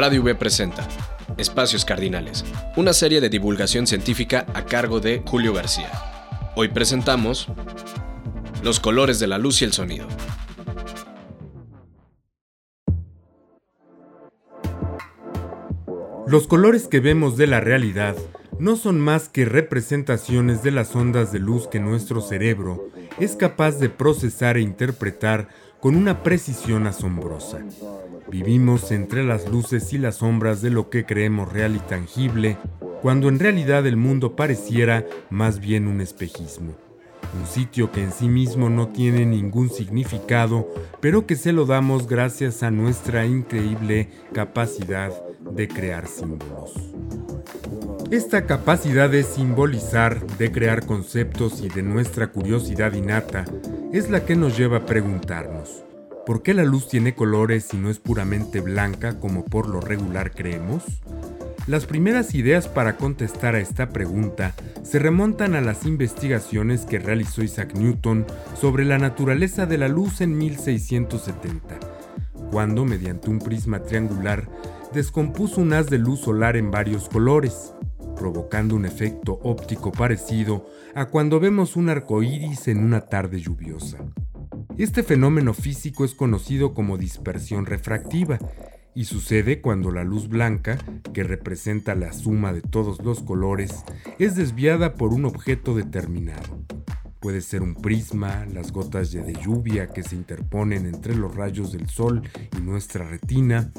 Radio V presenta Espacios Cardinales, una serie de divulgación científica a cargo de Julio García. Hoy presentamos Los colores de la luz y el sonido. Los colores que vemos de la realidad no son más que representaciones de las ondas de luz que nuestro cerebro es capaz de procesar e interpretar con una precisión asombrosa. Vivimos entre las luces y las sombras de lo que creemos real y tangible, cuando en realidad el mundo pareciera más bien un espejismo. Un sitio que en sí mismo no tiene ningún significado, pero que se lo damos gracias a nuestra increíble capacidad de crear símbolos. Esta capacidad de simbolizar, de crear conceptos y de nuestra curiosidad innata es la que nos lleva a preguntarnos, ¿Por qué la luz tiene colores y no es puramente blanca como por lo regular creemos? Las primeras ideas para contestar a esta pregunta se remontan a las investigaciones que realizó Isaac Newton sobre la naturaleza de la luz en 1670, cuando mediante un prisma triangular descompuso un haz de luz solar en varios colores, provocando un efecto óptico parecido a cuando vemos un arco iris en una tarde lluviosa. Este fenómeno físico es conocido como dispersión refractiva y sucede cuando la luz blanca, que representa la suma de todos los colores, es desviada por un objeto determinado. Puede ser un prisma, las gotas de lluvia que se interponen entre los rayos del sol y nuestra retina,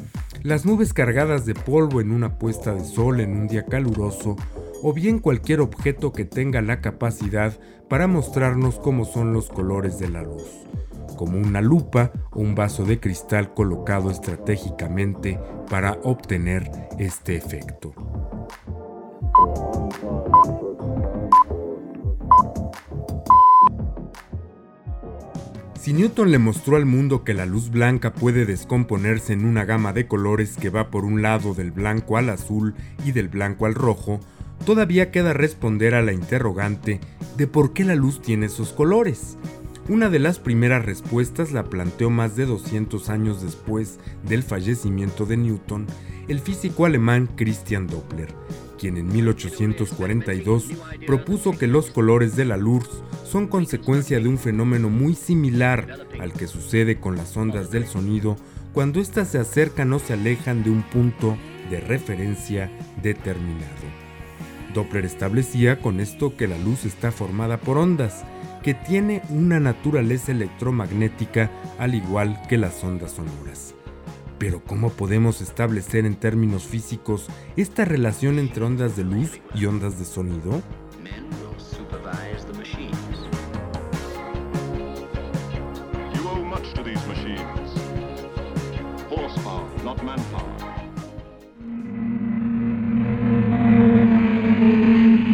las nubes cargadas de polvo en una puesta de sol en un día caluroso, o bien cualquier objeto que tenga la capacidad para mostrarnos cómo son los colores de la luz como una lupa o un vaso de cristal colocado estratégicamente para obtener este efecto. Si Newton le mostró al mundo que la luz blanca puede descomponerse en una gama de colores que va por un lado del blanco al azul y del blanco al rojo, todavía queda responder a la interrogante de por qué la luz tiene esos colores. Una de las primeras respuestas la planteó más de 200 años después del fallecimiento de Newton el físico alemán Christian Doppler, quien en 1842 propuso que los colores de la luz son consecuencia de un fenómeno muy similar al que sucede con las ondas del sonido cuando éstas se acercan o se alejan de un punto de referencia determinado. Doppler establecía con esto que la luz está formada por ondas, que tiene una naturaleza electromagnética al igual que las ondas sonoras. Pero ¿cómo podemos establecer en términos físicos esta relación entre ondas de luz y ondas de sonido?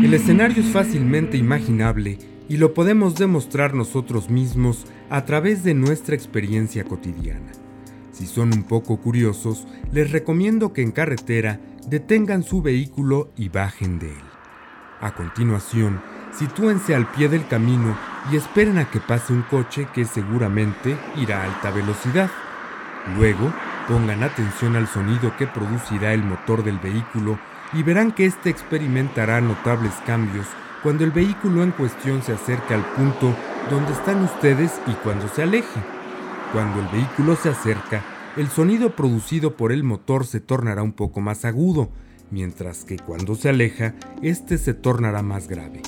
El escenario es fácilmente imaginable y lo podemos demostrar nosotros mismos a través de nuestra experiencia cotidiana. Si son un poco curiosos, les recomiendo que en carretera detengan su vehículo y bajen de él. A continuación, sitúense al pie del camino y esperen a que pase un coche que seguramente irá a alta velocidad. Luego, pongan atención al sonido que producirá el motor del vehículo y verán que éste experimentará notables cambios cuando el vehículo en cuestión se acerca al punto donde están ustedes y cuando se aleje. Cuando el vehículo se acerca, el sonido producido por el motor se tornará un poco más agudo, mientras que cuando se aleja, este se tornará más grave.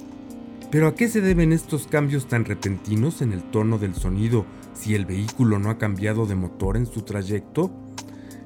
Pero ¿a qué se deben estos cambios tan repentinos en el tono del sonido si el vehículo no ha cambiado de motor en su trayecto?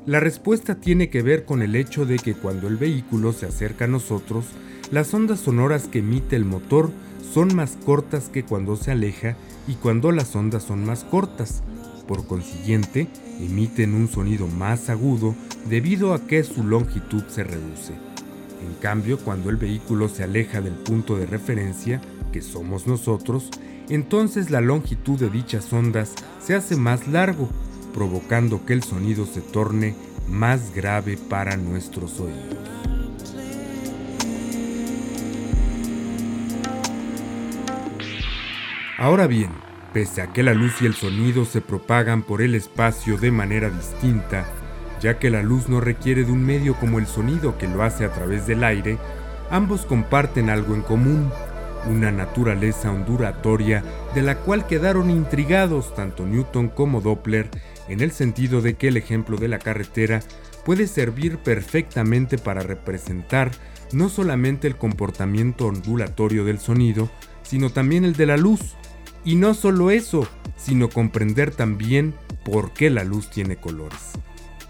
La respuesta tiene que ver con el hecho de que cuando el vehículo se acerca a nosotros, las ondas sonoras que emite el motor son más cortas que cuando se aleja y cuando las ondas son más cortas. Por consiguiente, emiten un sonido más agudo debido a que su longitud se reduce. En cambio, cuando el vehículo se aleja del punto de referencia, que somos nosotros, entonces la longitud de dichas ondas se hace más largo, provocando que el sonido se torne más grave para nuestros oídos. Ahora bien, pese a que la luz y el sonido se propagan por el espacio de manera distinta, ya que la luz no requiere de un medio como el sonido que lo hace a través del aire, ambos comparten algo en común, una naturaleza ondulatoria de la cual quedaron intrigados tanto Newton como Doppler en el sentido de que el ejemplo de la carretera puede servir perfectamente para representar no solamente el comportamiento ondulatorio del sonido, sino también el de la luz. Y no solo eso, sino comprender también por qué la luz tiene colores.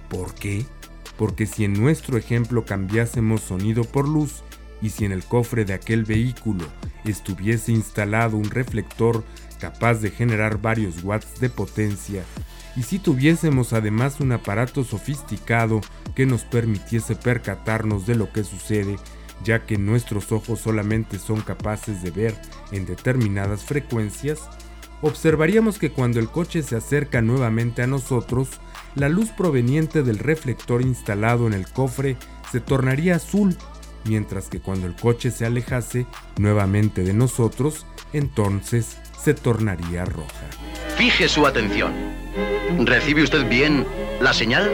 ¿Por qué? Porque si en nuestro ejemplo cambiásemos sonido por luz y si en el cofre de aquel vehículo estuviese instalado un reflector capaz de generar varios watts de potencia, y si tuviésemos además un aparato sofisticado que nos permitiese percatarnos de lo que sucede, ya que nuestros ojos solamente son capaces de ver en determinadas frecuencias, observaríamos que cuando el coche se acerca nuevamente a nosotros, la luz proveniente del reflector instalado en el cofre se tornaría azul, mientras que cuando el coche se alejase nuevamente de nosotros, entonces se tornaría roja. Fije su atención. ¿Recibe usted bien la señal?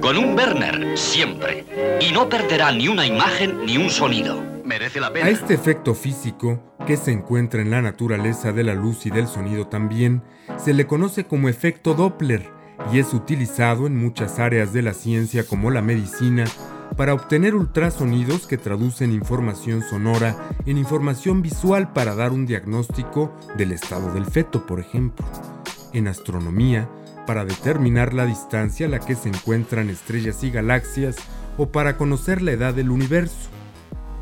Con un Werner, siempre. Y no perderá ni una imagen ni un sonido. Merece la pena. A este efecto físico, que se encuentra en la naturaleza de la luz y del sonido también, se le conoce como efecto Doppler y es utilizado en muchas áreas de la ciencia como la medicina para obtener ultrasonidos que traducen información sonora en información visual para dar un diagnóstico del estado del feto, por ejemplo. En astronomía, para determinar la distancia a la que se encuentran estrellas y galaxias o para conocer la edad del universo.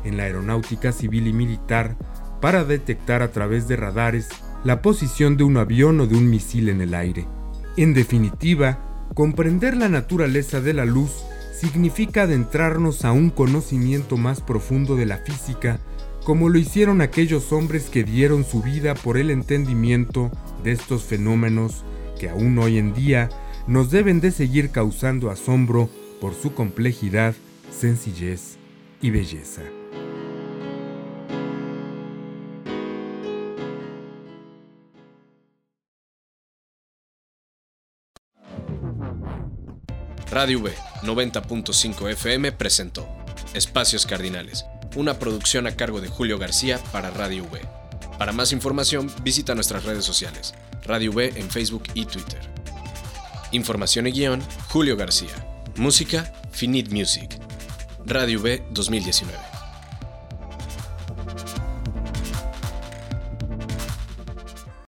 En la aeronáutica civil y militar, para detectar a través de radares la posición de un avión o de un misil en el aire. En definitiva, comprender la naturaleza de la luz significa adentrarnos a un conocimiento más profundo de la física, como lo hicieron aquellos hombres que dieron su vida por el entendimiento de estos fenómenos que aún hoy en día nos deben de seguir causando asombro por su complejidad, sencillez y belleza. Radio V 90.5 FM presentó Espacios Cardinales, una producción a cargo de Julio García para Radio V. Para más información visita nuestras redes sociales, Radio V en Facebook y Twitter. Información y guion, Julio García. Música, Finite Music. Radio V 2019.